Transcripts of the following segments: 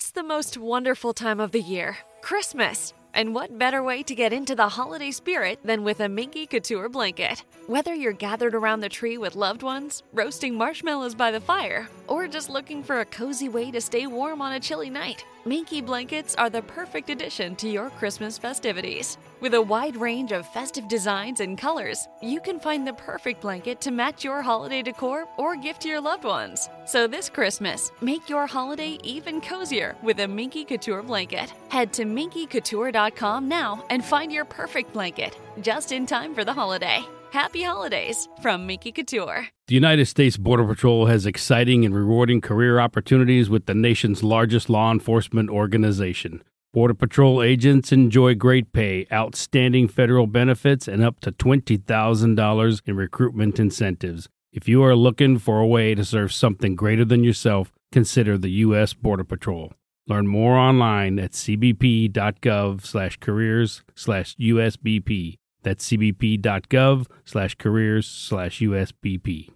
It's the most wonderful time of the year, Christmas. And what better way to get into the holiday spirit than with a Minky Couture blanket? Whether you're gathered around the tree with loved ones, roasting marshmallows by the fire, or just looking for a cozy way to stay warm on a chilly night, Minky blankets are the perfect addition to your Christmas festivities. With a wide range of festive designs and colors, you can find the perfect blanket to match your holiday decor or gift to your loved ones. So this Christmas, make your holiday even cozier with a Minky Couture blanket. Head to minkycouture.com now and find your perfect blanket, just in time for the holiday. Happy holidays from Minky Couture. The United States Border Patrol has exciting and rewarding career opportunities with the nation's largest law enforcement organization. Border Patrol agents enjoy great pay, outstanding federal benefits, and up to $20,000 in recruitment incentives. If you are looking for a way to serve something greater than yourself, consider the U.S. Border Patrol. Learn more online at cbp.gov slash careers slash USBP. That's cbp.gov slash careers slash USBP.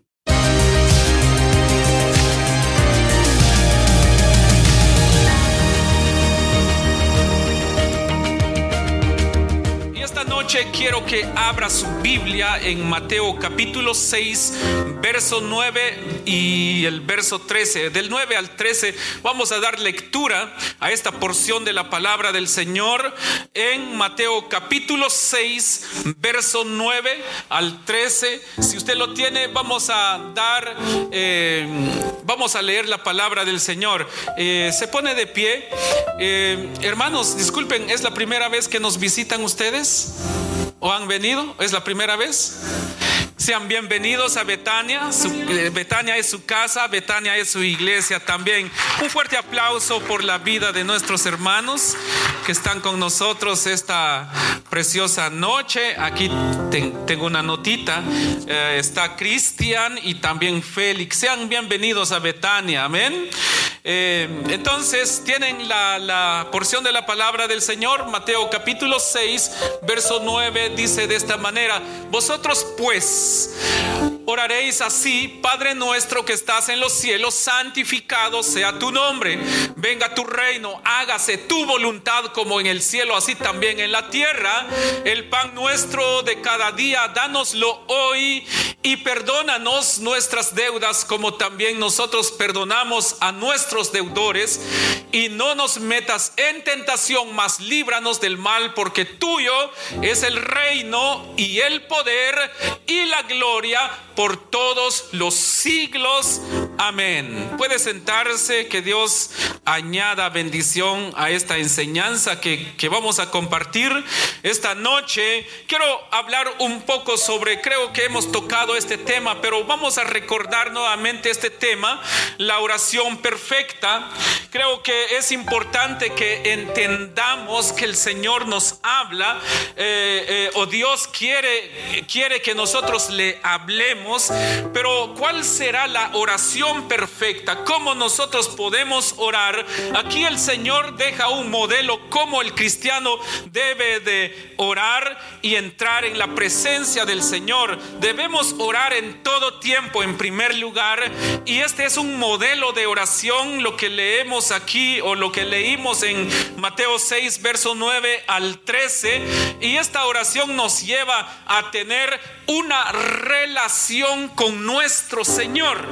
Noche quiero que abra su Biblia en Mateo capítulo 6, verso 9 y el verso 13. Del 9 al 13 vamos a dar lectura a esta porción de la palabra del Señor en Mateo capítulo 6, verso 9 al 13. Si usted lo tiene, vamos a dar, eh, vamos a leer la palabra del Señor. Eh, se pone de pie. Eh, hermanos, disculpen, ¿es la primera vez que nos visitan ustedes? ¿O han venido? ¿Es la primera vez? Sean bienvenidos a Betania. Eh, Betania es su casa, Betania es su iglesia también. Un fuerte aplauso por la vida de nuestros hermanos que están con nosotros esta preciosa noche. Aquí ten- tengo una notita. Eh, está Cristian y también Félix. Sean bienvenidos a Betania. Amén. Eh, entonces tienen la, la porción de la palabra del Señor, Mateo capítulo 6, verso 9, dice de esta manera, vosotros pues oraréis así, Padre nuestro que estás en los cielos, santificado sea tu nombre, venga tu reino, hágase tu voluntad como en el cielo, así también en la tierra, el pan nuestro de cada día, dánoslo hoy y perdónanos nuestras deudas como también nosotros perdonamos a nuestros deudores. Y no nos metas en tentación, mas líbranos del mal, porque tuyo es el reino y el poder y la gloria por todos los siglos. Amén. Puede sentarse, que Dios añada bendición a esta enseñanza que, que vamos a compartir esta noche. Quiero hablar un poco sobre, creo que hemos tocado este tema, pero vamos a recordar nuevamente este tema, la oración perfecta. Creo que es importante que entendamos que el Señor nos habla eh, eh, o Dios quiere, quiere que nosotros le hablemos, pero ¿cuál será la oración perfecta? ¿Cómo nosotros podemos orar? Aquí el Señor deja un modelo cómo el cristiano debe de orar y entrar en la presencia del Señor. Debemos orar en todo tiempo en primer lugar y este es un modelo de oración, lo que leemos aquí o lo que leímos en Mateo 6, verso 9 al 13. Y esta oración nos lleva a tener una relación con nuestro Señor.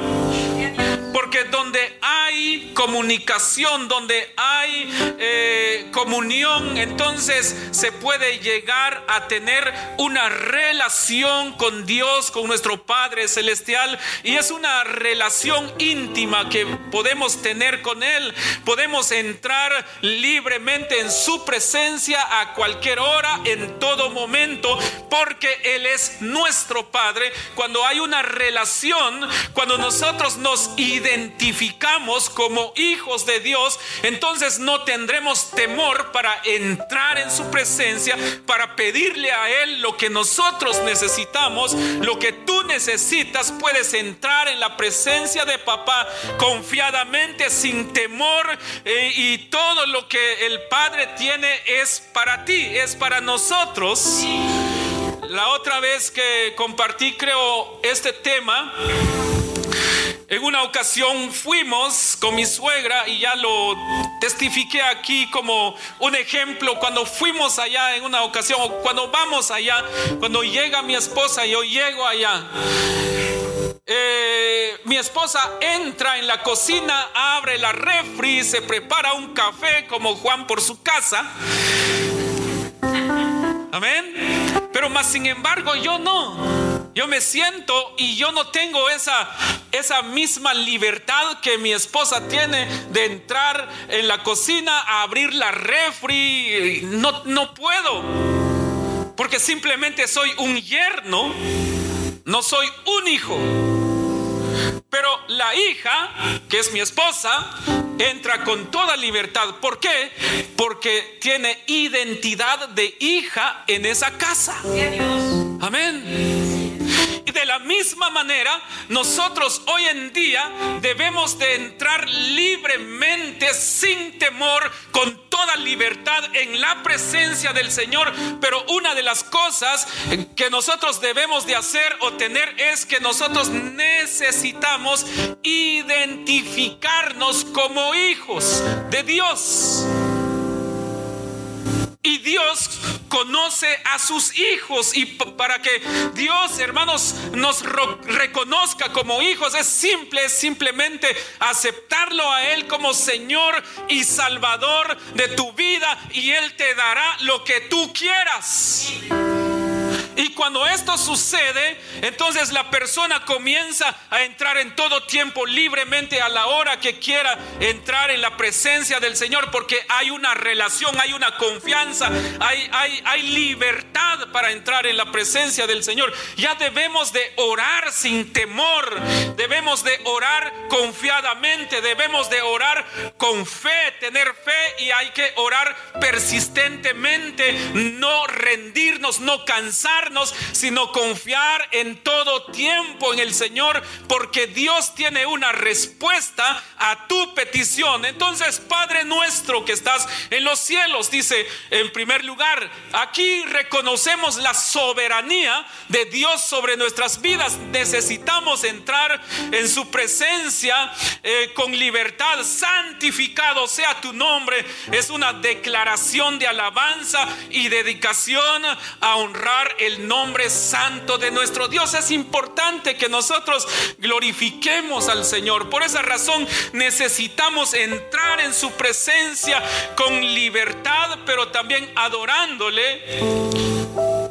Porque donde hay comunicación, donde hay eh, comunión, entonces se puede llegar a tener una relación con Dios, con nuestro Padre Celestial. Y es una relación íntima que podemos tener con Él. Podemos entrar libremente en su presencia a cualquier hora, en todo momento, porque Él es nuestro Padre. Cuando hay una relación, cuando nosotros nos identificamos como hijos de Dios, entonces no tendremos temor para entrar en su presencia, para pedirle a Él lo que nosotros necesitamos, lo que tú necesitas, puedes entrar en la presencia de papá confiadamente, sin temor, eh, y todo lo que el Padre tiene es para ti, es para nosotros. La otra vez que compartí, creo, este tema, En una ocasión fuimos con mi suegra y ya lo testifiqué aquí como un ejemplo. Cuando fuimos allá en una ocasión, o cuando vamos allá, cuando llega mi esposa yo llego allá. Eh, mi esposa entra en la cocina, abre la refri, se prepara un café como Juan por su casa. Amén. Pero más sin embargo yo no. Yo me siento y yo no tengo esa, esa misma libertad que mi esposa tiene de entrar en la cocina a abrir la refri. No, no puedo. Porque simplemente soy un yerno, no soy un hijo. Pero la hija, que es mi esposa, entra con toda libertad. ¿Por qué? Porque tiene identidad de hija en esa casa. Amén. La misma manera, nosotros hoy en día debemos de entrar libremente, sin temor, con toda libertad en la presencia del Señor. Pero una de las cosas que nosotros debemos de hacer o tener es que nosotros necesitamos identificarnos como hijos de Dios. Y Dios conoce a sus hijos y para que Dios, hermanos, nos reconozca como hijos es simple, es simplemente aceptarlo a Él como Señor y Salvador de tu vida y Él te dará lo que tú quieras. Y cuando esto sucede, entonces la persona comienza a entrar en todo tiempo libremente a la hora que quiera entrar en la presencia del Señor, porque hay una relación, hay una confianza, hay, hay, hay libertad para entrar en la presencia del Señor. Ya debemos de orar sin temor, debemos de orar confiadamente, debemos de orar con fe, tener fe y hay que orar persistentemente, no rendirnos, no sino confiar en todo tiempo en el Señor, porque Dios tiene una respuesta a tu petición. Entonces, Padre nuestro que estás en los cielos, dice en primer lugar, aquí reconocemos la soberanía de Dios sobre nuestras vidas. Necesitamos entrar en su presencia eh, con libertad. Santificado sea tu nombre. Es una declaración de alabanza y dedicación a honrar el nombre santo de nuestro Dios. Es importante que nosotros glorifiquemos al Señor. Por esa razón necesitamos entrar en su presencia con libertad, pero también adorándole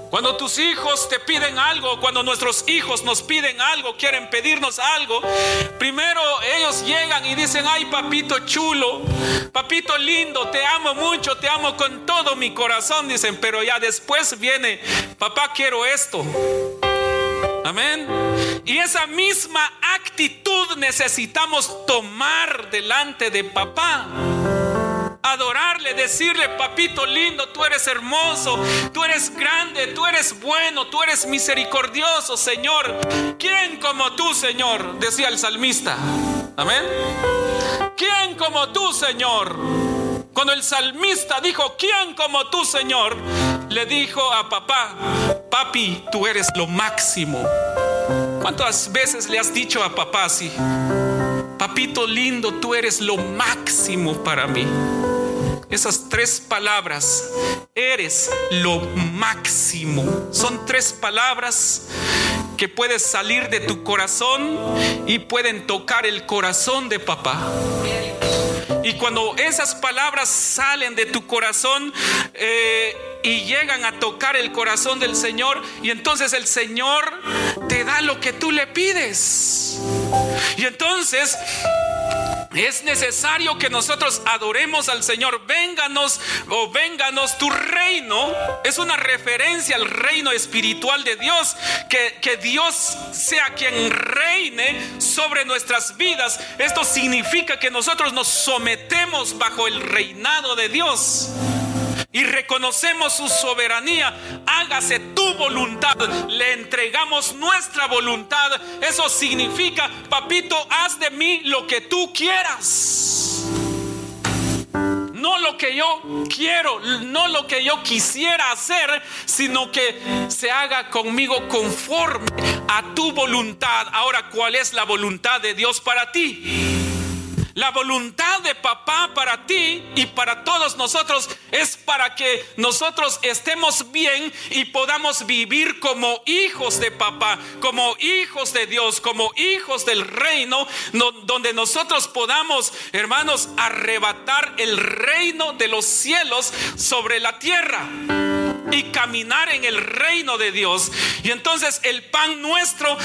cuando tus hijos te piden algo, cuando nuestros hijos nos piden algo, quieren pedirnos algo, primero ellos llegan y dicen, ay papito chulo, papito lindo, te amo mucho, te amo con todo mi corazón, dicen, pero ya después viene, papá quiero esto. Amén. Y esa misma actitud necesitamos tomar delante de papá adorarle, decirle, papito lindo, tú eres hermoso, tú eres grande, tú eres bueno, tú eres misericordioso, Señor. ¿Quién como tú, Señor? Decía el salmista. Amén. ¿Quién como tú, Señor? Cuando el salmista dijo, ¿quién como tú, Señor? Le dijo a papá, papi, tú eres lo máximo. ¿Cuántas veces le has dicho a papá así? Papito lindo, tú eres lo máximo para mí. Esas tres palabras, eres lo máximo. Son tres palabras que puedes salir de tu corazón y pueden tocar el corazón de papá. Y cuando esas palabras salen de tu corazón eh, y llegan a tocar el corazón del Señor, y entonces el Señor te da lo que tú le pides. Y entonces es necesario que nosotros adoremos al Señor. Vénganos o vénganos tu reino. Es una referencia al reino espiritual de Dios. Que, que Dios sea quien reine sobre nuestras vidas. Esto significa que nosotros nos sometemos bajo el reinado de Dios y reconocemos su soberanía, hágase tu voluntad, le entregamos nuestra voluntad. Eso significa, papito, haz de mí lo que tú quieras. No lo que yo quiero, no lo que yo quisiera hacer, sino que se haga conmigo conforme a tu voluntad. Ahora, ¿cuál es la voluntad de Dios para ti? La voluntad de papá para ti y para todos nosotros es para que nosotros estemos bien y podamos vivir como hijos de papá, como hijos de Dios, como hijos del reino, donde nosotros podamos, hermanos, arrebatar el reino de los cielos sobre la tierra y caminar en el reino de Dios. Y entonces el pan nuestro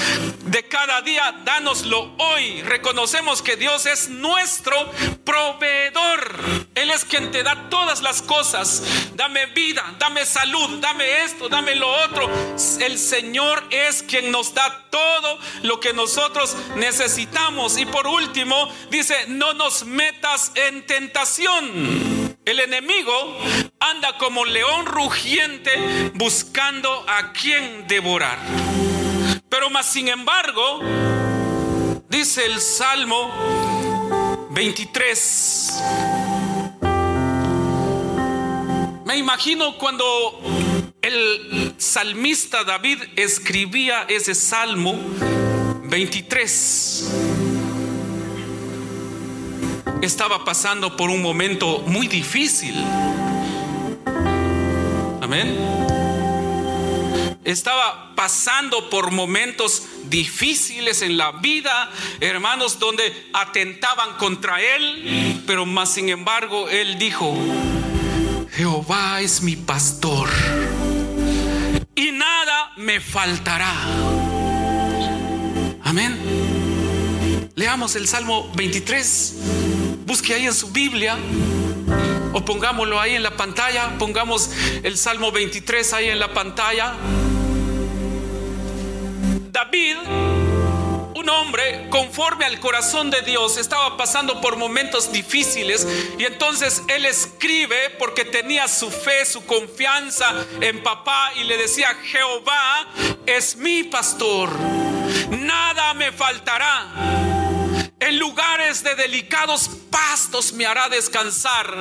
de cada día, dánoslo hoy. Reconocemos que Dios es nuestro proveedor. Él es quien te da todas las cosas. Dame vida, dame salud, dame esto, dame lo otro. El Señor es quien nos da todo lo que nosotros necesitamos. Y por último, dice, no nos metas en tentación. El enemigo anda como león rugiente buscando a quien devorar. Pero más sin embargo, dice el Salmo 23. Me imagino cuando el salmista David escribía ese Salmo 23 estaba pasando por un momento muy difícil. Amén. Estaba pasando por momentos difíciles en la vida, hermanos, donde atentaban contra él, pero más sin embargo él dijo, Jehová es mi pastor y nada me faltará. Amén. Leamos el Salmo 23. Busque ahí en su Biblia o pongámoslo ahí en la pantalla. Pongamos el Salmo 23 ahí en la pantalla. David, un hombre conforme al corazón de Dios, estaba pasando por momentos difíciles y entonces él escribe porque tenía su fe, su confianza en papá y le decía, Jehová es mi pastor, nada me faltará. En lugares de delicados pastos me hará descansar.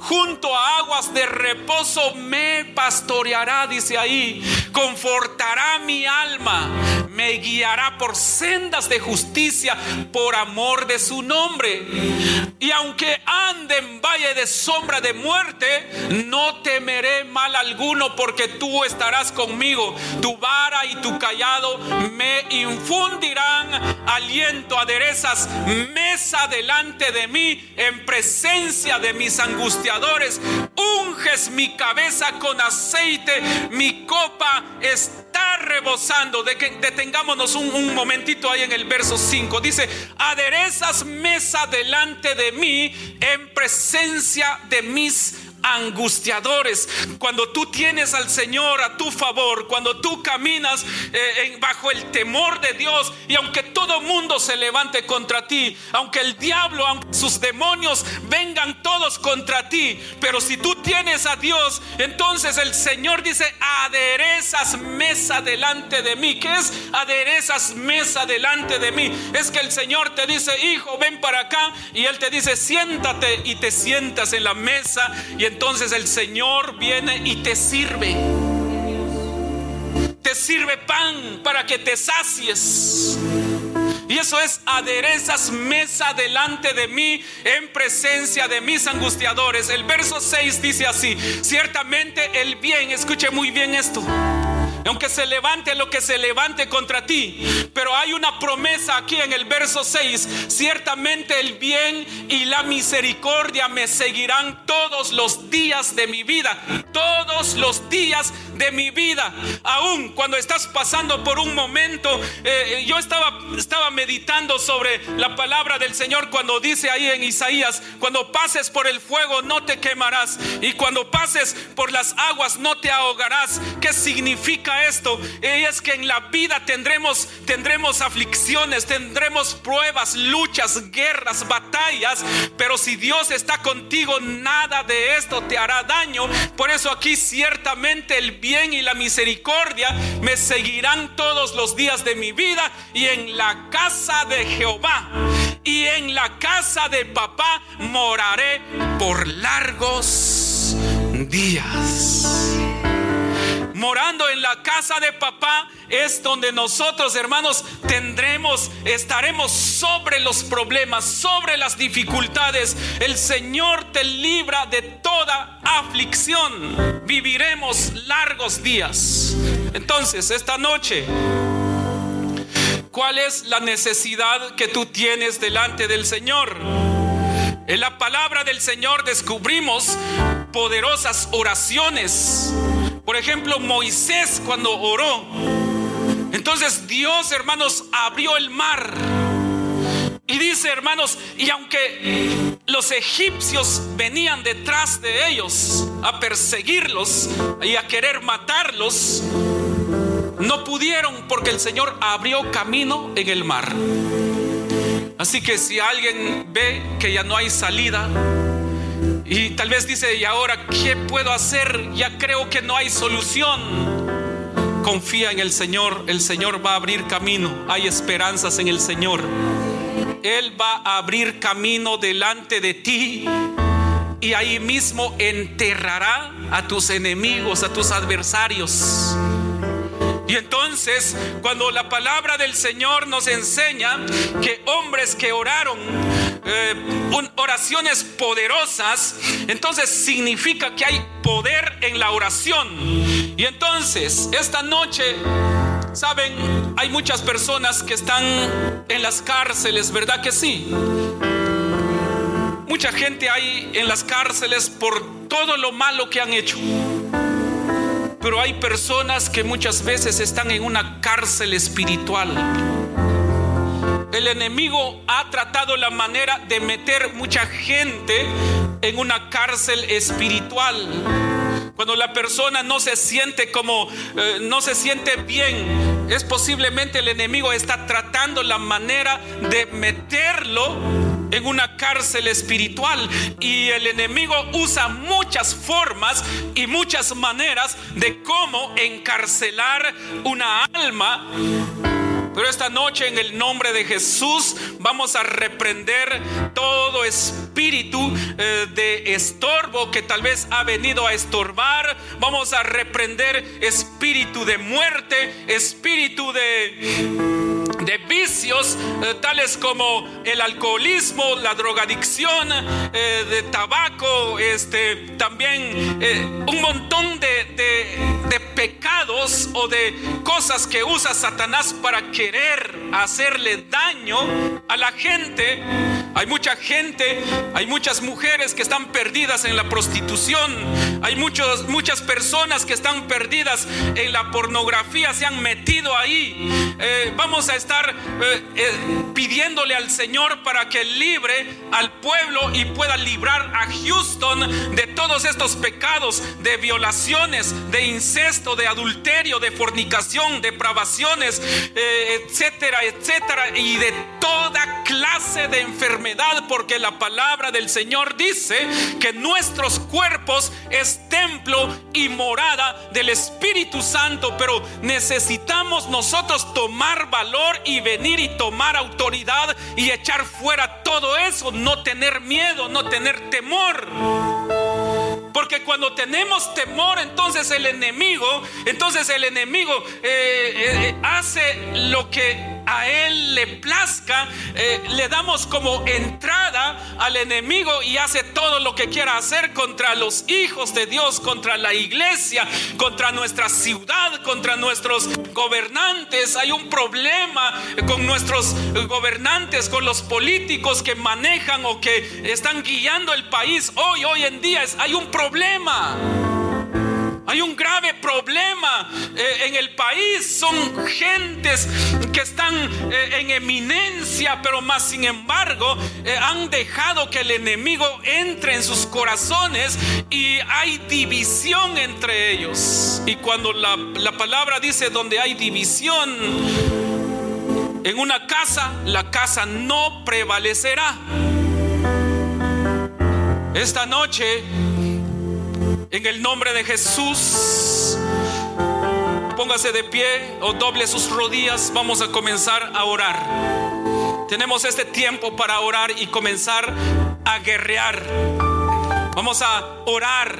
Junto a aguas de reposo me pastoreará, dice ahí. Confortará mi alma. Me guiará por sendas de justicia por amor de su nombre. Y aunque ande en valle de sombra de muerte, no temeré mal alguno porque tú estarás conmigo. Tu vara y tu callado me infundirán aliento, aderezas mesa delante de mí en presencia de mis angustiadores. Unges mi cabeza con aceite, mi copa está rebosando. De que detengámonos un, un momentito ahí en el verso 5. Dice, aderezas mesa delante de mí en presencia de mis angustiadores. Cuando tú tienes al Señor a tu favor, cuando tú caminas eh, bajo el temor de Dios y aunque todo mundo se levante contra ti, aunque el diablo, aunque sus demonios vengan todos contra ti, pero si tú tienes a Dios, entonces el Señor dice, aderezas mesa delante de mí. ¿Qué es aderezas mesa delante de mí? Es que el Señor te dice, hijo, ven para acá y Él te dice, siéntate y te sientas en la mesa y entonces el Señor viene y te sirve. Te sirve pan para que te sacies. Y eso es aderezas mesa delante de mí en presencia de mis angustiadores. El verso 6 dice así, ciertamente el bien, escuche muy bien esto aunque se levante lo que se levante contra ti. Pero hay una promesa aquí en el verso 6. Ciertamente el bien y la misericordia me seguirán todos los días de mi vida. Todos los días de mi vida. Aún cuando estás pasando por un momento, eh, yo estaba, estaba meditando sobre la palabra del Señor cuando dice ahí en Isaías, cuando pases por el fuego no te quemarás y cuando pases por las aguas no te ahogarás. ¿Qué significa esto? Es que en la vida tendremos, tendremos aflicciones, tendremos pruebas, luchas, guerras, batallas, pero si Dios está contigo, nada de esto te hará daño. Por eso aquí ciertamente el bien y la misericordia me seguirán todos los días de mi vida y en la casa de Jehová y en la casa de papá moraré por largos días morando en la casa de papá, es donde nosotros, hermanos, tendremos, estaremos sobre los problemas, sobre las dificultades. El Señor te libra de toda aflicción. Viviremos largos días. Entonces, esta noche, ¿cuál es la necesidad que tú tienes delante del Señor? En la palabra del Señor descubrimos poderosas oraciones. Por ejemplo, Moisés cuando oró. Entonces Dios, hermanos, abrió el mar. Y dice, hermanos, y aunque los egipcios venían detrás de ellos a perseguirlos y a querer matarlos, no pudieron porque el Señor abrió camino en el mar. Así que si alguien ve que ya no hay salida y tal vez dice, ¿y ahora qué puedo hacer? Ya creo que no hay solución. Confía en el Señor, el Señor va a abrir camino. Hay esperanzas en el Señor. Él va a abrir camino delante de ti y ahí mismo enterrará a tus enemigos, a tus adversarios. Y entonces, cuando la palabra del Señor nos enseña que hombres que oraron eh, oraciones poderosas, entonces significa que hay poder en la oración. Y entonces, esta noche, saben, hay muchas personas que están en las cárceles, ¿verdad que sí? Mucha gente hay en las cárceles por todo lo malo que han hecho. Pero hay personas que muchas veces están en una cárcel espiritual. El enemigo ha tratado la manera de meter mucha gente en una cárcel espiritual. Cuando la persona no se siente como, eh, no se siente bien, es posiblemente el enemigo está tratando la manera de meterlo en una cárcel espiritual y el enemigo usa muchas formas y muchas maneras de cómo encarcelar una alma. Pero esta noche en el nombre de Jesús vamos a reprender todo espíritu eh, de estorbo que tal vez ha venido a estorbar. Vamos a reprender espíritu de muerte, espíritu de de vicios eh, tales como el alcoholismo, la drogadicción, eh, de tabaco, este, también eh, un montón de, de pecados o de cosas que usa Satanás para querer hacerle daño a la gente. Hay mucha gente, hay muchas mujeres que están perdidas en la prostitución, hay muchos, muchas personas que están perdidas en la pornografía, se han metido ahí. vamos a estar eh, eh, pidiéndole al Señor para que libre al pueblo y pueda librar a Houston de todos estos pecados, de violaciones, de incesto, de adulterio, de fornicación, depravaciones, eh, etcétera, etcétera, y de toda clase de enfermedad, porque la palabra del Señor dice que nuestros cuerpos templo y morada del Espíritu Santo, pero necesitamos nosotros tomar valor y venir y tomar autoridad y echar fuera todo eso, no tener miedo, no tener temor. Porque cuando tenemos temor, entonces el enemigo, entonces el enemigo eh, eh, hace lo que a Él le plazca, eh, le damos como entrada al enemigo y hace todo lo que quiera hacer contra los hijos de Dios, contra la iglesia, contra nuestra ciudad, contra nuestros gobernantes. Hay un problema con nuestros gobernantes, con los políticos que manejan o que están guiando el país. Hoy, hoy en día hay un problema. Hay un grave problema eh, en el país. Son gentes que están eh, en eminencia, pero más sin embargo eh, han dejado que el enemigo entre en sus corazones y hay división entre ellos. Y cuando la, la palabra dice donde hay división, en una casa, la casa no prevalecerá. Esta noche en el nombre de Jesús, póngase de pie o doble sus rodillas. Vamos a comenzar a orar. Tenemos este tiempo para orar y comenzar a guerrear. Vamos a orar.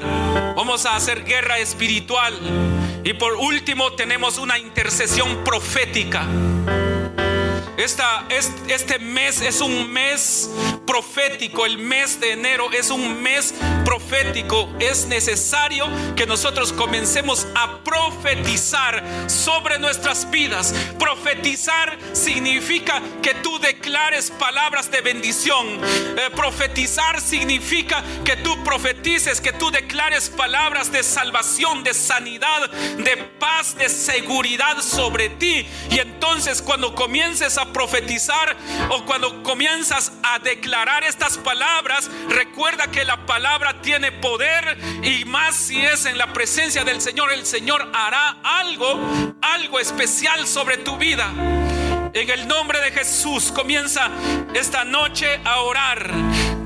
Vamos a hacer guerra espiritual. Y por último tenemos una intercesión profética. Esta, este mes es un mes profético, el mes de enero es un mes profético. Es necesario que nosotros comencemos a profetizar sobre nuestras vidas. Profetizar significa que tú declares palabras de bendición. Eh, profetizar significa que tú profetices, que tú declares palabras de salvación, de sanidad, de paz, de seguridad sobre ti. Y entonces cuando comiences a profetizar o cuando comienzas a declarar estas palabras, recuerda que la palabra tiene poder y más si es en la presencia del Señor, el Señor hará algo, algo especial sobre tu vida. En el nombre de Jesús comienza esta noche a orar.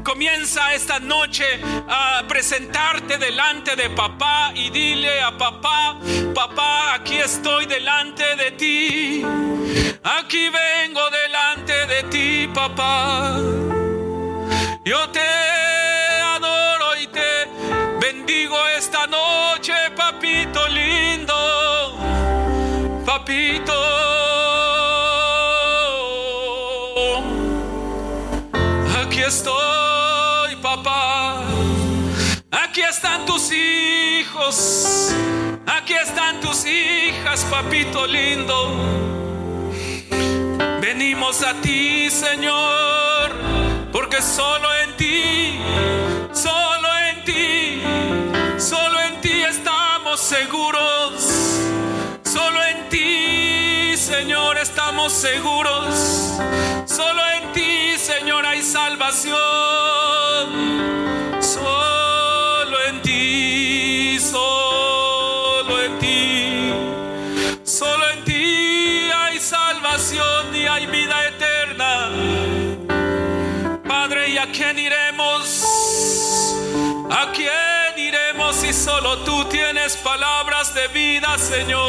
Comienza esta noche a presentarte delante de papá y dile a papá, papá, aquí estoy delante de ti. Aquí vengo delante de ti, papá. Yo te adoro y te bendigo esta noche, papito lindo. Papito. estoy, papá. Aquí están tus hijos. Aquí están tus hijas, papito lindo. Venimos a ti, Señor, porque solo en ti, solo en ti, solo en ti estamos seguros. Solo en ti, Señor, estamos seguros. Solo en ti, Señor, hay salvación. Palabras de vida, Señor?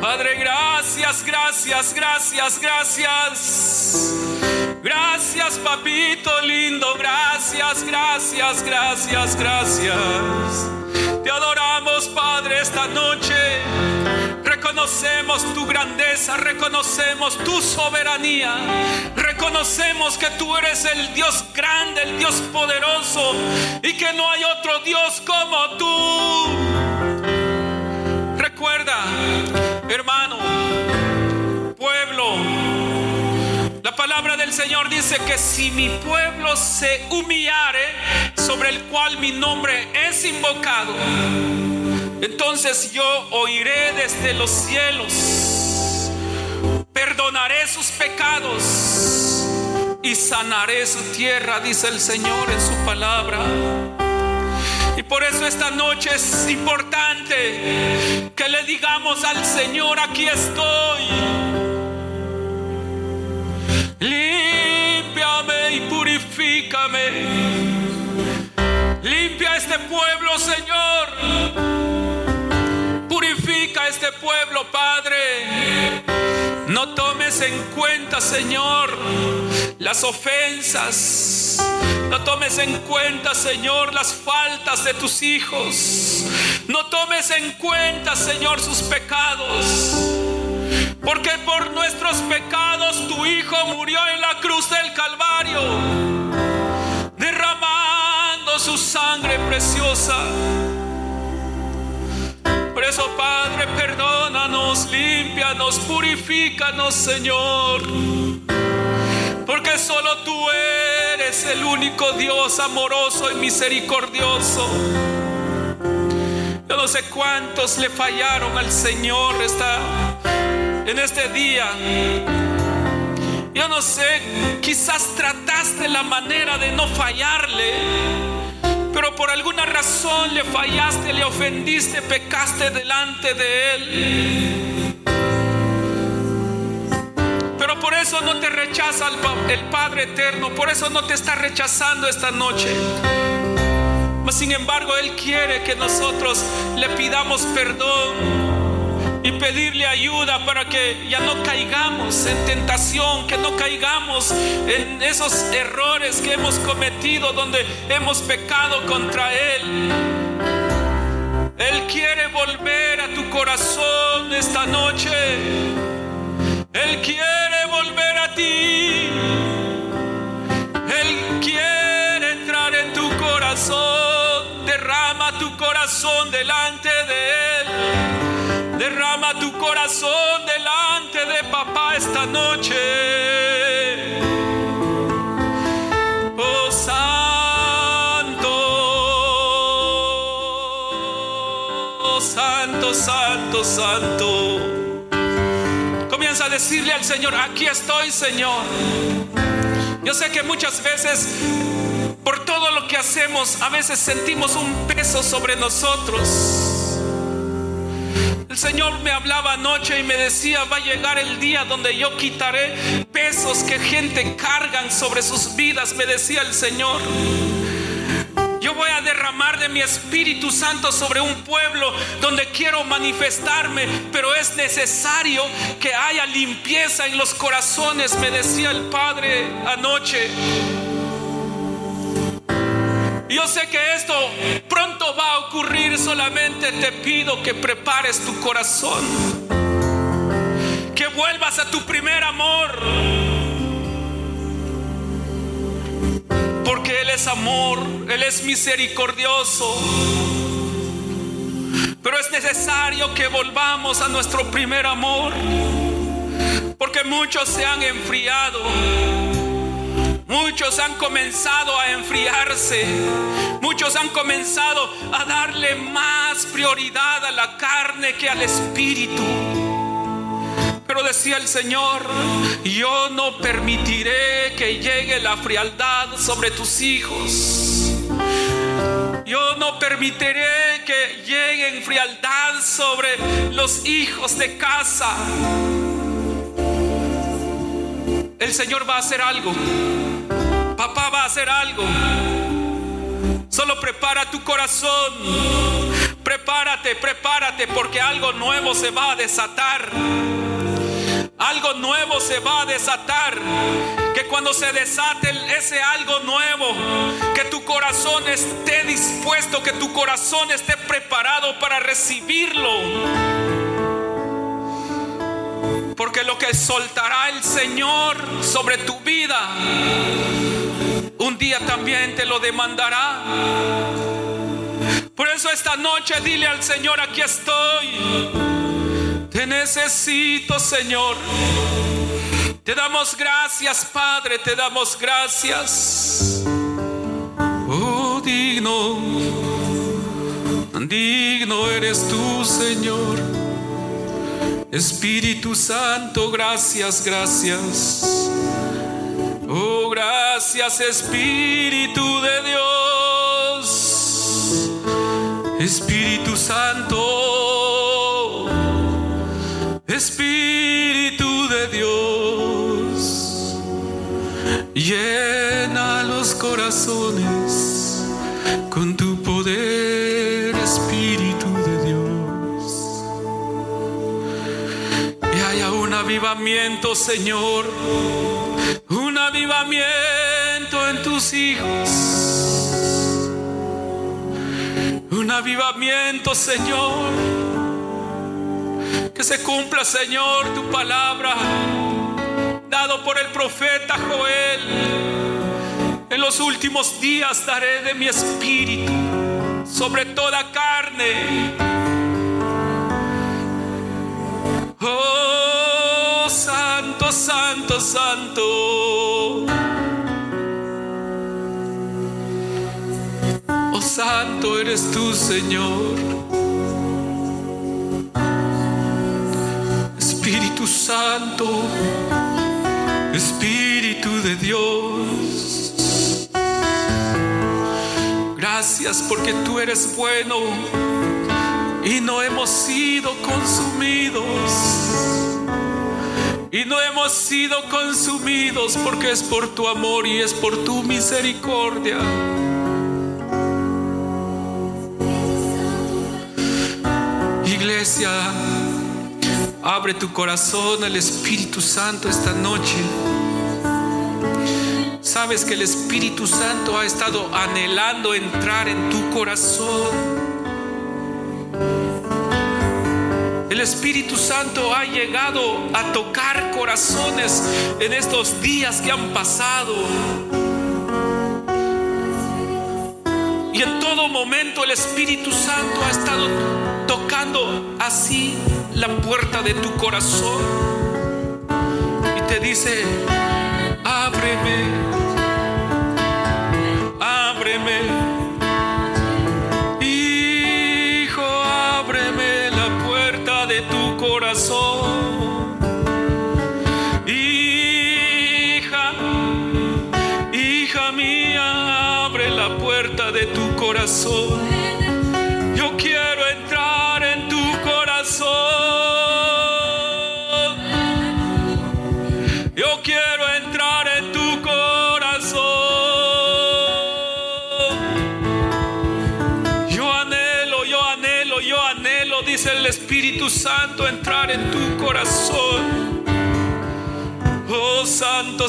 Padre, gracias, gracias, gracias, gracias. Gracias, papito lindo. Gracias, gracias, gracias, gracias. Te adoramos, Padre, esta noche. Reconocemos tu grandeza, reconocemos tu soberanía, reconocemos que tú eres el Dios grande, el Dios poderoso y que no hay otro Dios como tú. Recuerda, hermano, pueblo, la palabra del Señor dice que si mi pueblo se humillare, sobre el cual mi nombre es invocado, entonces yo oiré desde los cielos, perdonaré sus pecados y sanaré su tierra, dice el Señor en su palabra. Y por eso esta noche es importante que le digamos al Señor, aquí estoy. Límpiame y purifícame. Limpia este pueblo, Señor. Purifica este pueblo, Padre. No tomes en cuenta, Señor, las ofensas no tomes en cuenta, Señor, las faltas de tus hijos. No tomes en cuenta, Señor, sus pecados. Porque por nuestros pecados tu Hijo murió en la cruz del Calvario, su sangre preciosa. Por eso, Padre, perdónanos, límpianos, purifícanos, Señor. Porque solo tú eres el único Dios amoroso y misericordioso. Yo no sé cuántos le fallaron al Señor esta, en este día. Yo no sé, quizás trataste la manera de no fallarle, pero por alguna razón le fallaste, le ofendiste, pecaste delante de Él. Pero por eso no te rechaza el, Padre eterno, por eso no te está rechazando esta noche. Mas sin embargo, Él quiere que nosotros le pidamos perdón y pedirle ayuda para que ya no caigamos en tentación, que no caigamos en esos errores que hemos cometido donde hemos pecado contra Él. Él quiere volver a tu corazón esta noche. Él quiere volver a ti. Él quiere entrar en tu corazón. Derrama tu corazón delante de Él. Derrama tu corazón delante de papá esta noche. Oh Santo, oh Santo, Santo, Santo. Comienza a decirle al Señor, aquí estoy Señor. Yo sé que muchas veces por todo lo que hacemos, a veces sentimos un peso sobre nosotros. El Señor me hablaba anoche y me decía, va a llegar el día donde yo quitaré pesos que gente cargan sobre sus vidas, me decía el Señor. Yo voy a derramar de mi Espíritu Santo sobre un pueblo donde quiero manifestarme, pero es necesario que haya limpieza en los corazones, me decía el Padre anoche. Yo sé que esto pronto va a ocurrir, solamente te pido que prepares tu corazón, que vuelvas a tu primer amor, porque Él es amor, Él es misericordioso, pero es necesario que volvamos a nuestro primer amor, porque muchos se han enfriado. Muchos han comenzado a enfriarse. Muchos han comenzado a darle más prioridad a la carne que al espíritu. Pero decía el Señor, yo no permitiré que llegue la frialdad sobre tus hijos. Yo no permitiré que llegue frialdad sobre los hijos de casa. El Señor va a hacer algo. Va a hacer algo. Solo prepara tu corazón. Prepárate, prepárate, porque algo nuevo se va a desatar. Algo nuevo se va a desatar. Que cuando se desate ese algo nuevo, que tu corazón esté dispuesto, que tu corazón esté preparado para recibirlo. Porque lo que soltará el Señor sobre tu vida, un día también te lo demandará. Por eso esta noche dile al Señor, aquí estoy. Te necesito, Señor. Te damos gracias, Padre, te damos gracias. Oh, digno, digno eres tú, Señor. Espíritu Santo, gracias, gracias. Oh, gracias Espíritu de Dios. Espíritu Santo. Espíritu de Dios. Llena los corazones con tu poder, Espíritu de Dios. Y haya un avivamiento, Señor. Un avivamiento en tus hijos. Un avivamiento, Señor. Que se cumpla, Señor, tu palabra dado por el profeta Joel. En los últimos días daré de mi espíritu sobre toda carne. Oh, santo, santo, santo. Oh, santo eres tú, Señor. Espíritu Santo, Espíritu de Dios. Gracias porque tú eres bueno y no hemos sido consumidos. Y no hemos sido consumidos porque es por tu amor y es por tu misericordia. Iglesia, abre tu corazón al Espíritu Santo esta noche. Sabes que el Espíritu Santo ha estado anhelando entrar en tu corazón. El Espíritu Santo ha llegado a tocar corazones en estos días que han pasado. Y en todo momento el Espíritu Santo ha estado tocando así la puerta de tu corazón. Y te dice, ábreme,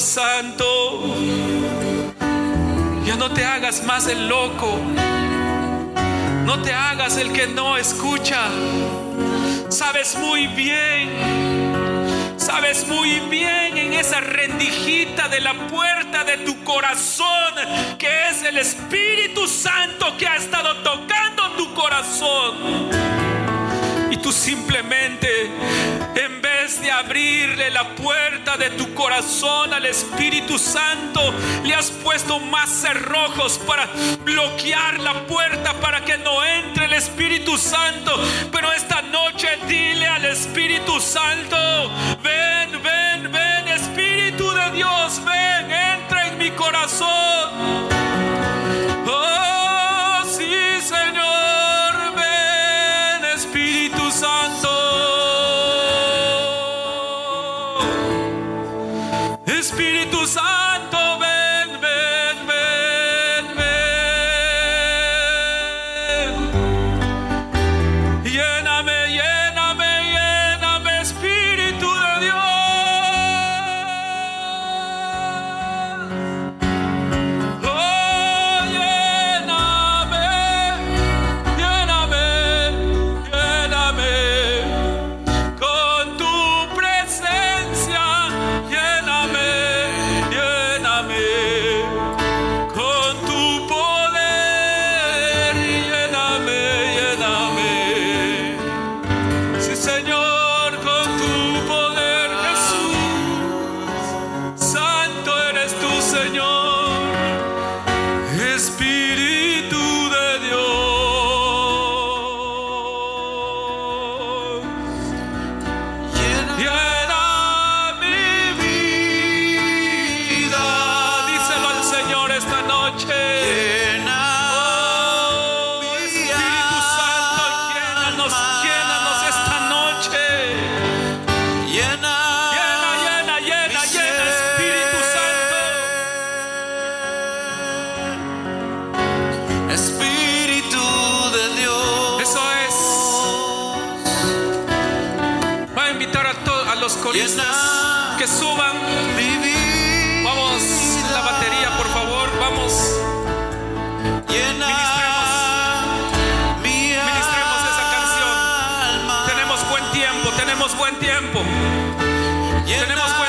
Santo, Santo, ya no te hagas más el loco. No te hagas el que no escucha. Sabes muy bien, sabes muy bien en esa rendijita de la puerta de tu corazón que es el Espíritu Santo que ha estado tocando tu corazón. Y tú simplemente, en vez de abrirle la puerta de tu corazón al Espíritu Santo, le has puesto más cerrojos para bloquear la puerta para que no entre el Espíritu Santo. Pero esta noche dile al Espíritu Santo, ven, ven, ven, Espíritu de Dios, ven, entra en mi corazón. Los coristas que suban. Vamos, la batería, por favor. Vamos. Llena mi Ministremos esa canción. Tenemos buen tiempo, tenemos buen tiempo. Tenemos buen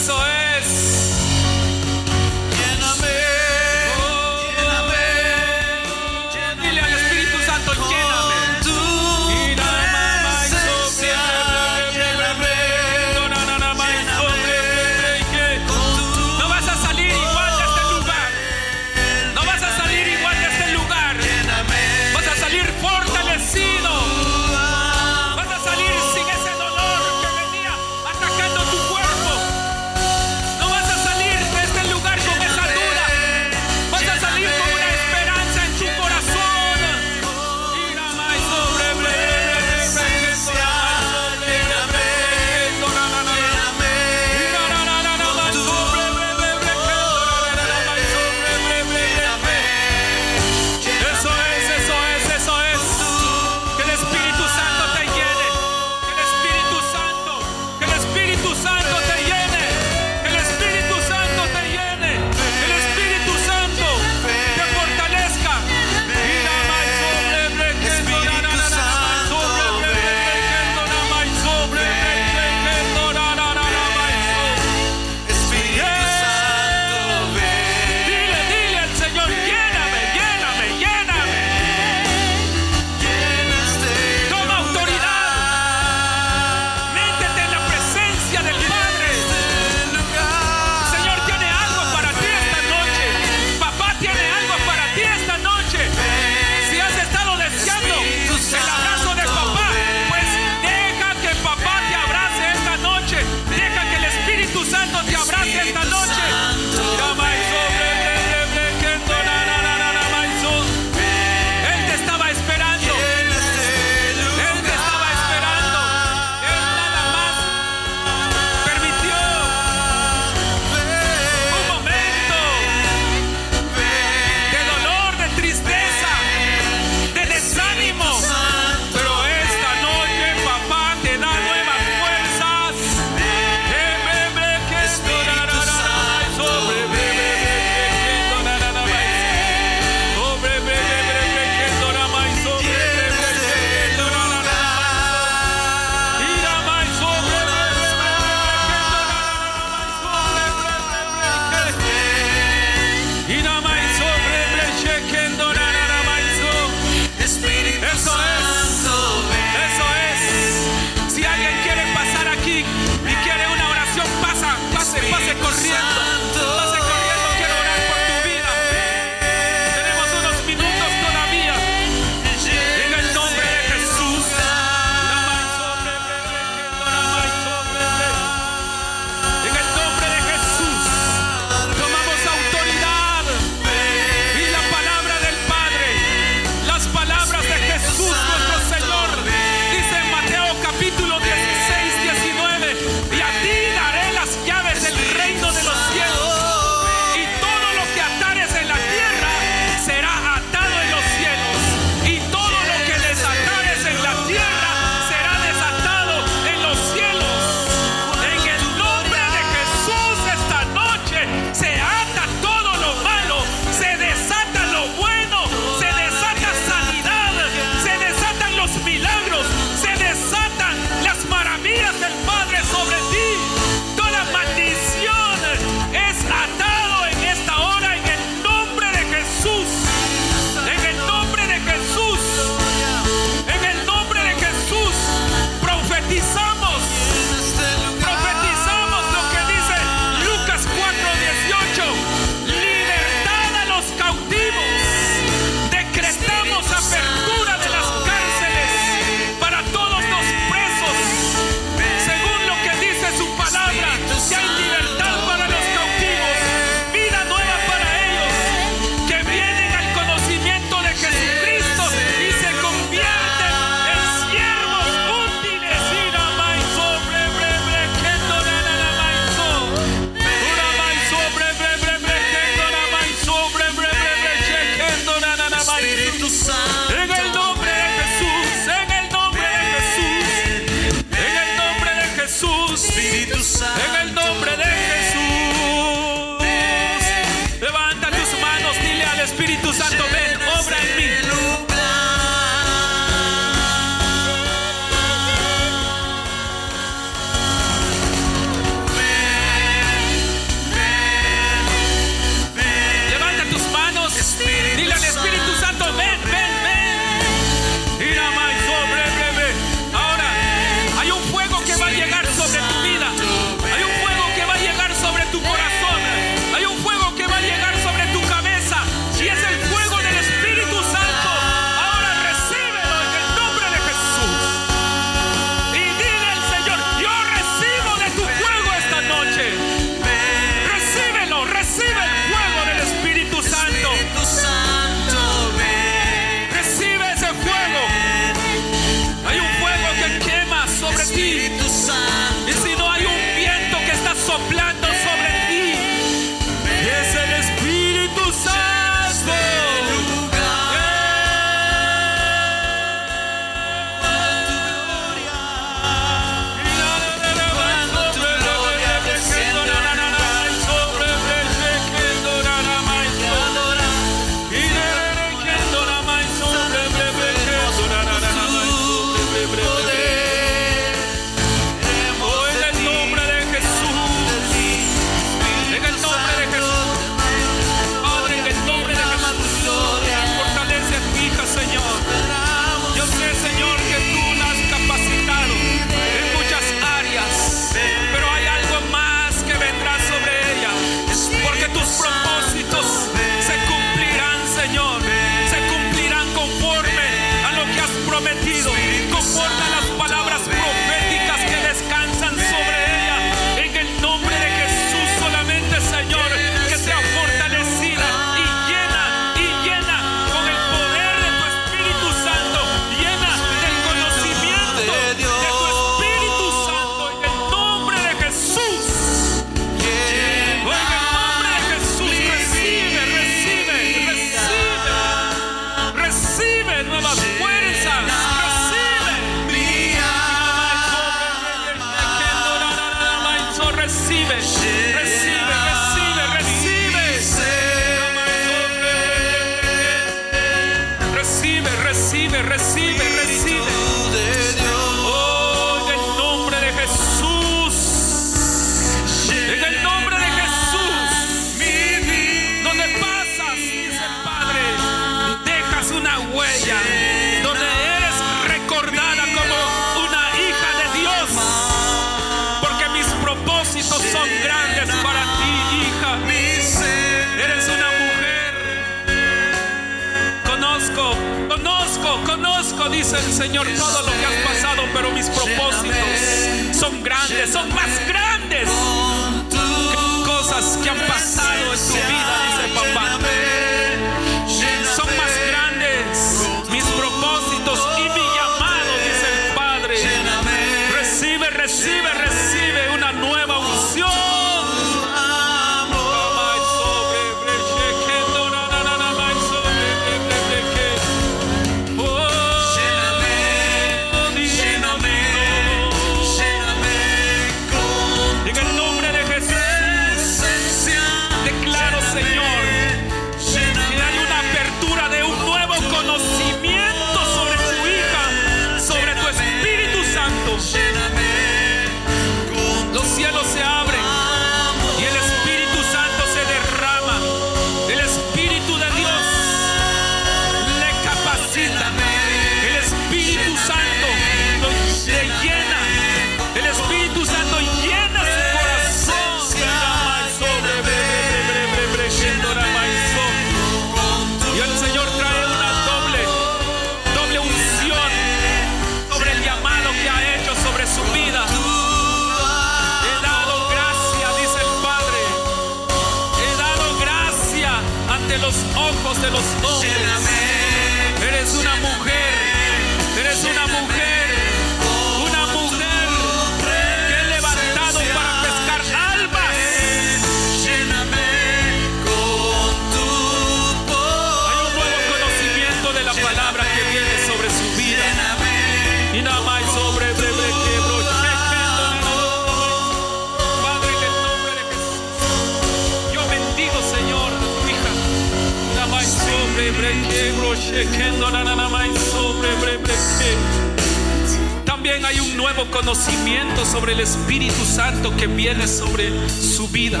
También hay un nuevo conocimiento sobre el Espíritu Santo que viene sobre su vida.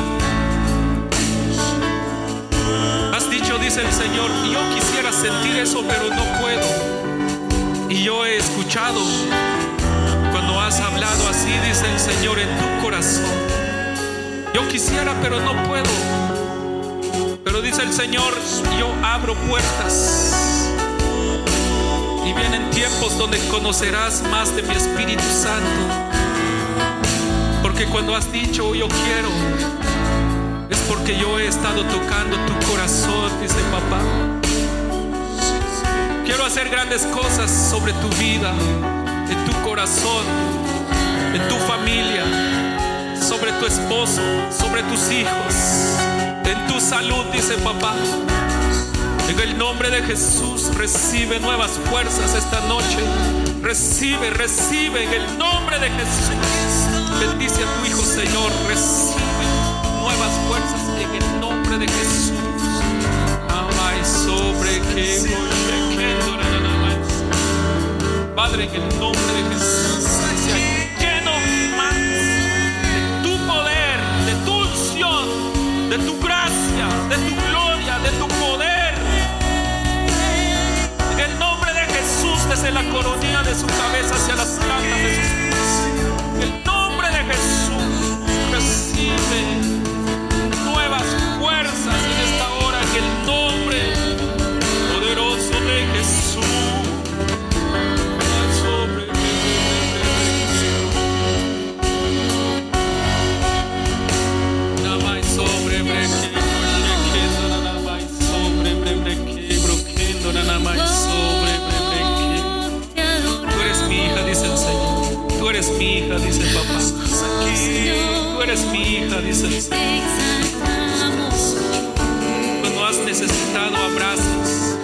Has dicho, dice el Señor, yo quisiera sentir eso, pero no puedo. Y yo he escuchado cuando has hablado así, dice el Señor, en tu corazón. Yo quisiera, pero no puedo. Pero dice el Señor, yo abro puertas. Vienen tiempos donde conocerás más de mi Espíritu Santo. Porque cuando has dicho, yo quiero, es porque yo he estado tocando tu corazón, dice papá. Quiero hacer grandes cosas sobre tu vida, en tu corazón, en tu familia, sobre tu esposo, sobre tus hijos, en tu salud, dice papá. En el nombre de Jesús recibe nuevas fuerzas esta noche. Recibe, recibe en el nombre de Jesús. Bendice a tu Hijo, Señor. Recibe nuevas fuerzas en el nombre de Jesús. Amai sobre que Padre, en el nombre de Jesús, lleno más de tu poder, de tu unción, de tu gracia, de tu desde la coronilla de su cabeza hacia las plantas de sus. Eres mi hija, dice el papá. Tú eres mi hija, dice el Señor. Cuando has necesitado abrazos,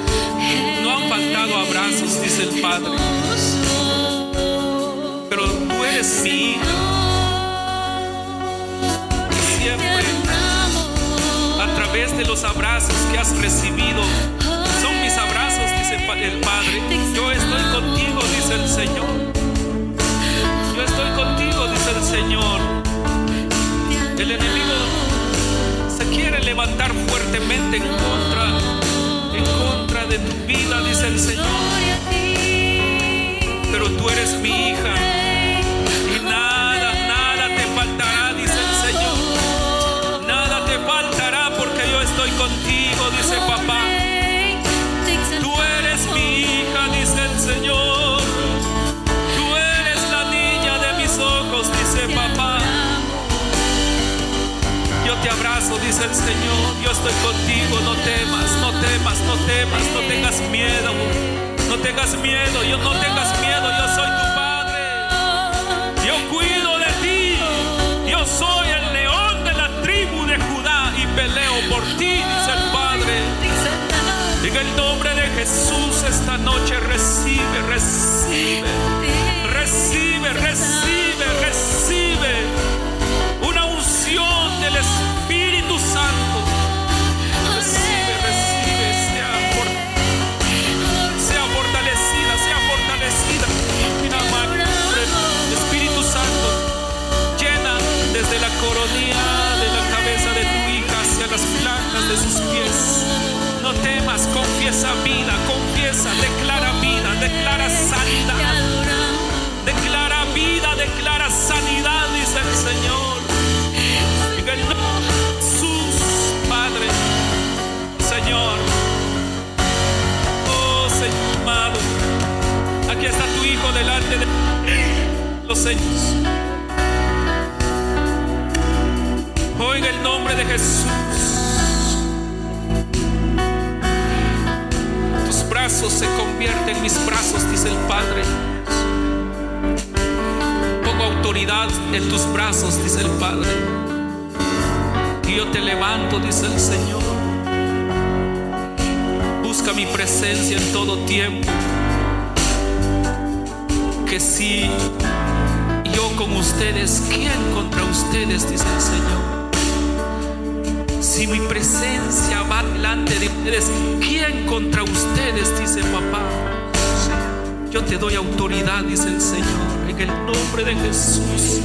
no han faltado abrazos, dice el Padre. Pero tú eres mi hija. Siempre, a través de los abrazos que has recibido, son mis abrazos, dice el Padre. Yo estoy contigo, dice el Señor. Señor. El enemigo se quiere levantar fuertemente en contra, en contra de tu vida, dice el Señor. Pero tú eres mi hija y nada, nada te faltará, dice el Señor. Nada te faltará porque yo estoy contigo, dice el Señor. Yo estoy contigo. No temas, no temas, no temas, no tengas miedo. No tengas miedo, yo no tengas miedo. Yo soy tu padre. Yo cuido de ti. Yo soy el león de la tribu de Judá y peleo por ti, dice el Padre. En el nombre de Jesús esta noche recibe, recibe, recibe, recibe, recibe una unción del Espíritu Santo. Recibe, recibe, sea, for- sea fortalecida, sea fortalecida. Madre, Espíritu Santo, llena desde la coronilla de la cabeza de tu hija hacia las plantas de sus pies. No temas, confiesa vida, confiesa, declara vida, declara sanidad. Declara vida, declara sanidad, dice el Señor. Hijo delante de los señores. Oh, en el nombre de Jesús. Tus brazos se convierten en mis brazos, dice el Padre. Pongo autoridad en tus brazos, dice el Padre. Y yo te levanto, dice el Señor. Busca mi presencia en todo tiempo si yo con ustedes, ¿quién contra ustedes? Dice el Señor. Si mi presencia va delante de ustedes, ¿quién contra ustedes? Dice papá. Yo te doy autoridad, dice el Señor. En el nombre de Jesús,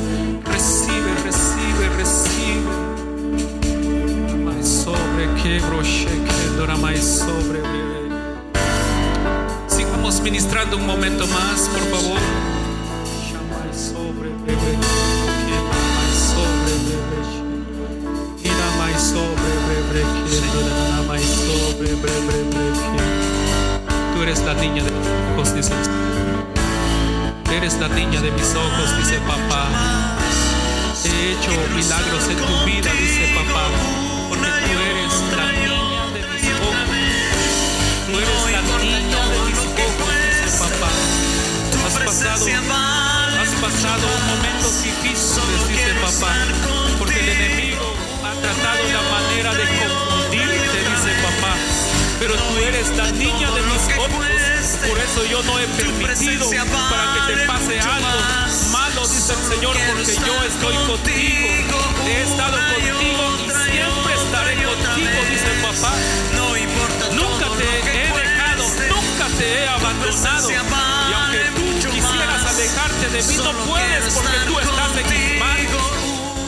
recibe, recibe, recibe. sobre sobre estamos ministrando un momento más, por favor. Tú eres la niña de mis ojos, dice. Eres la niña de mis ojos, dice papá. He hecho milagros en tu vida, dice papá. has pasado momentos difíciles, dice papá, porque el enemigo ha tratado la manera de confundirte, dice papá. Pero tú eres la niña de mis ojos, por eso yo no he permitido para que te pase algo malo, dice el Señor, porque yo estoy contigo, he estado contigo y siempre estaré contigo, dice papá. Nunca te he dejado, nunca te he abandonado. Y aunque tú alejarte de mí no puedes porque tú estás en mis manos.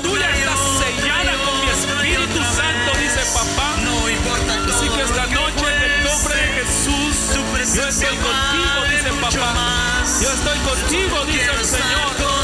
Tú ya estás sellada con mi Espíritu Santo, dice papá. No importa Así que esta noche en el nombre de Jesús, yo estoy contigo, dice papá. Yo estoy contigo, dice el Señor.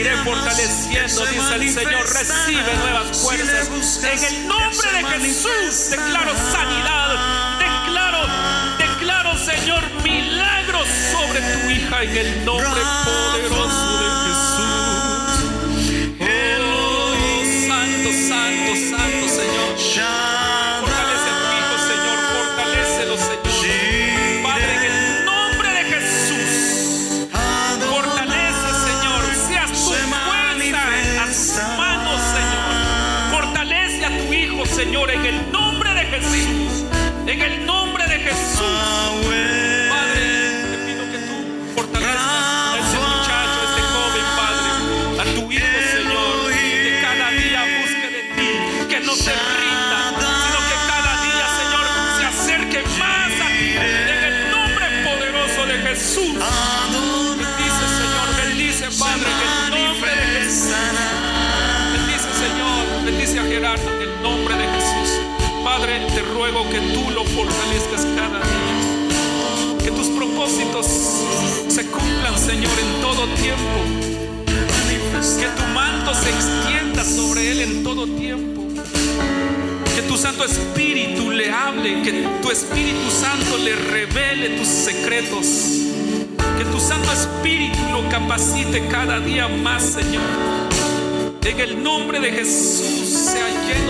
seguiré fortaleciendo, dice el Señor. Recibe nuevas fuerzas. En el nombre de Jesús declaro sanidad. Declaro, declaro, Señor, milagros sobre tu hija en el nombre poderoso de Jesús. Padre, te ruego que tú lo fortalezcas cada día. Que tus propósitos se cumplan, Señor, en todo tiempo. Que tu manto se extienda sobre él en todo tiempo. Que tu Santo Espíritu le hable, que tu Espíritu Santo le revele tus secretos. Que tu Santo Espíritu lo capacite cada día más, Señor. En el nombre de Jesús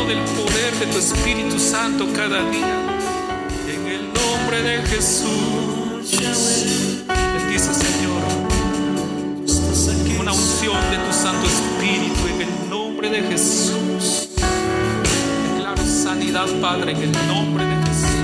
del poder de tu Espíritu Santo cada día. En el nombre de Jesús, bendice Señor. Una unción de tu Santo Espíritu en el nombre de Jesús. Declaro sanidad, Padre, en el nombre de Jesús.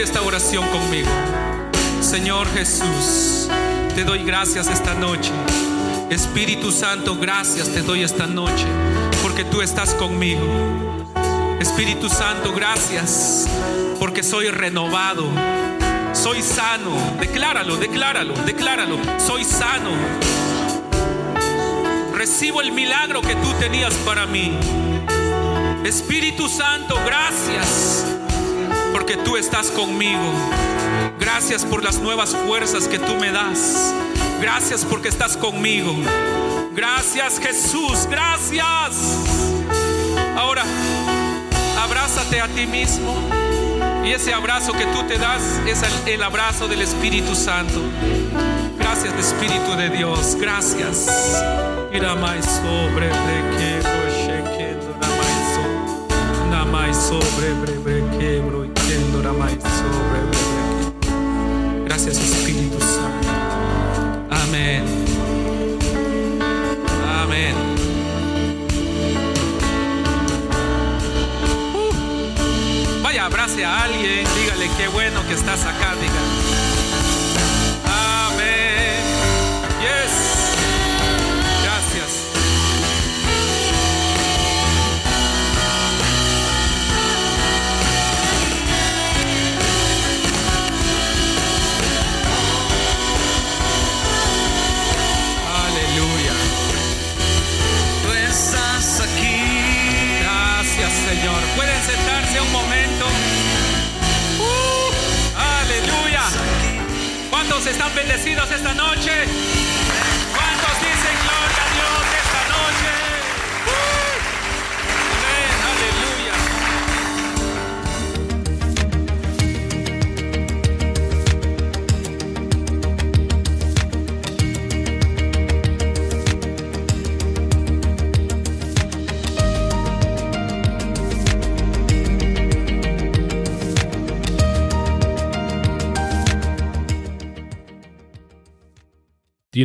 Repite esta oración conmigo. Señor Jesús, te doy gracias esta noche. Espíritu Santo, gracias te doy esta noche porque tú estás conmigo. Espíritu Santo, gracias porque soy renovado. Soy sano. Decláralo, decláralo, decláralo. Soy sano. Recibo el milagro que tú tenías para mí. Espíritu Santo, gracias por las nuevas fuerzas que tú me das. Gracias porque estás conmigo. Gracias Jesús, gracias. Ahora, abrázate a ti mismo. Y ese abrazo que tú te das es el, abrazo del Espíritu Santo. Gracias, Espíritu de Dios. Gracias. Ira mais sobre sobre brequebro, y quendo, na mais sobre brequebro. Gracias, Espíritu Santo. Amén. Amén. Uh. Vaya, abrace a alguien, dígale qué bueno que estás acá, diga.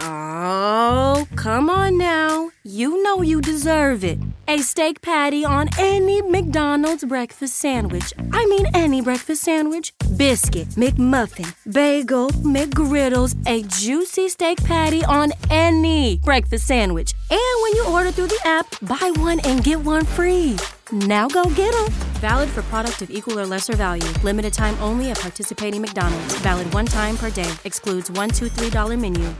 Oh, come on now. You know you deserve it. A steak patty on any McDonald's breakfast sandwich. I mean, any breakfast sandwich. Biscuit, McMuffin, bagel, McGriddles, a juicy steak patty on any breakfast sandwich. And when you order through the app, buy one and get one free. Now go get get 'em. Valid for product of equal or lesser value. Limited time only at participating McDonald's. Valid one time per day. Excludes one, two, three dollar menu.